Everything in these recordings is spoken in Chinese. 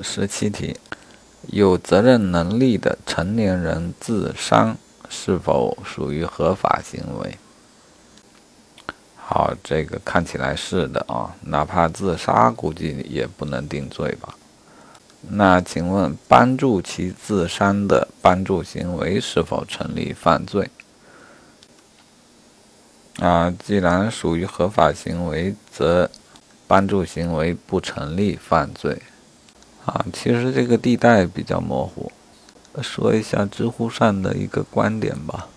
十七题，有责任能力的成年人自伤是否属于合法行为？好，这个看起来是的啊，哪怕自杀，估计也不能定罪吧？那请问，帮助其自伤的帮助行为是否成立犯罪？啊，既然属于合法行为，则帮助行为不成立犯罪。啊，其实这个地带比较模糊。说一下知乎上的一个观点吧。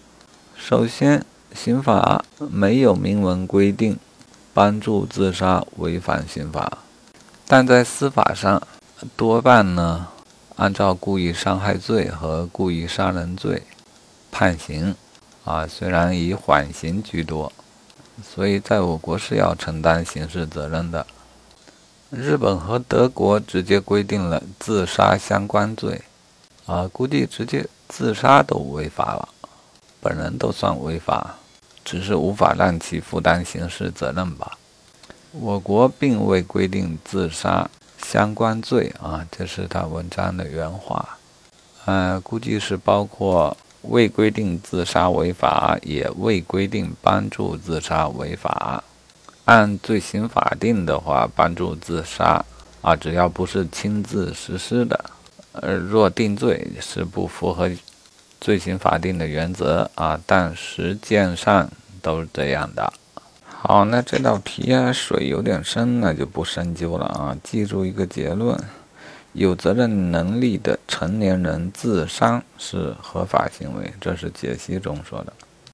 首先，刑法没有明文规定帮助自杀违反刑法，但在司法上多半呢按照故意伤害罪和故意杀人罪判刑。啊，虽然以缓刑居多，所以在我国是要承担刑事责任的。日本和德国直接规定了自杀相关罪，啊，估计直接自杀都违法了，本人都算违法，只是无法让其负担刑事责任吧。我国并未规定自杀相关罪，啊，这是他文章的原话，呃，估计是包括。未规定自杀违法，也未规定帮助自杀违法。按罪刑法定的话，帮助自杀啊，只要不是亲自实施的，呃，若定罪是不符合罪刑法定的原则啊，但实践上都是这样的。好，那这道题啊，水有点深，那就不深究了啊。记住一个结论。有责任能力的成年人自伤是合法行为，这是解析中说的。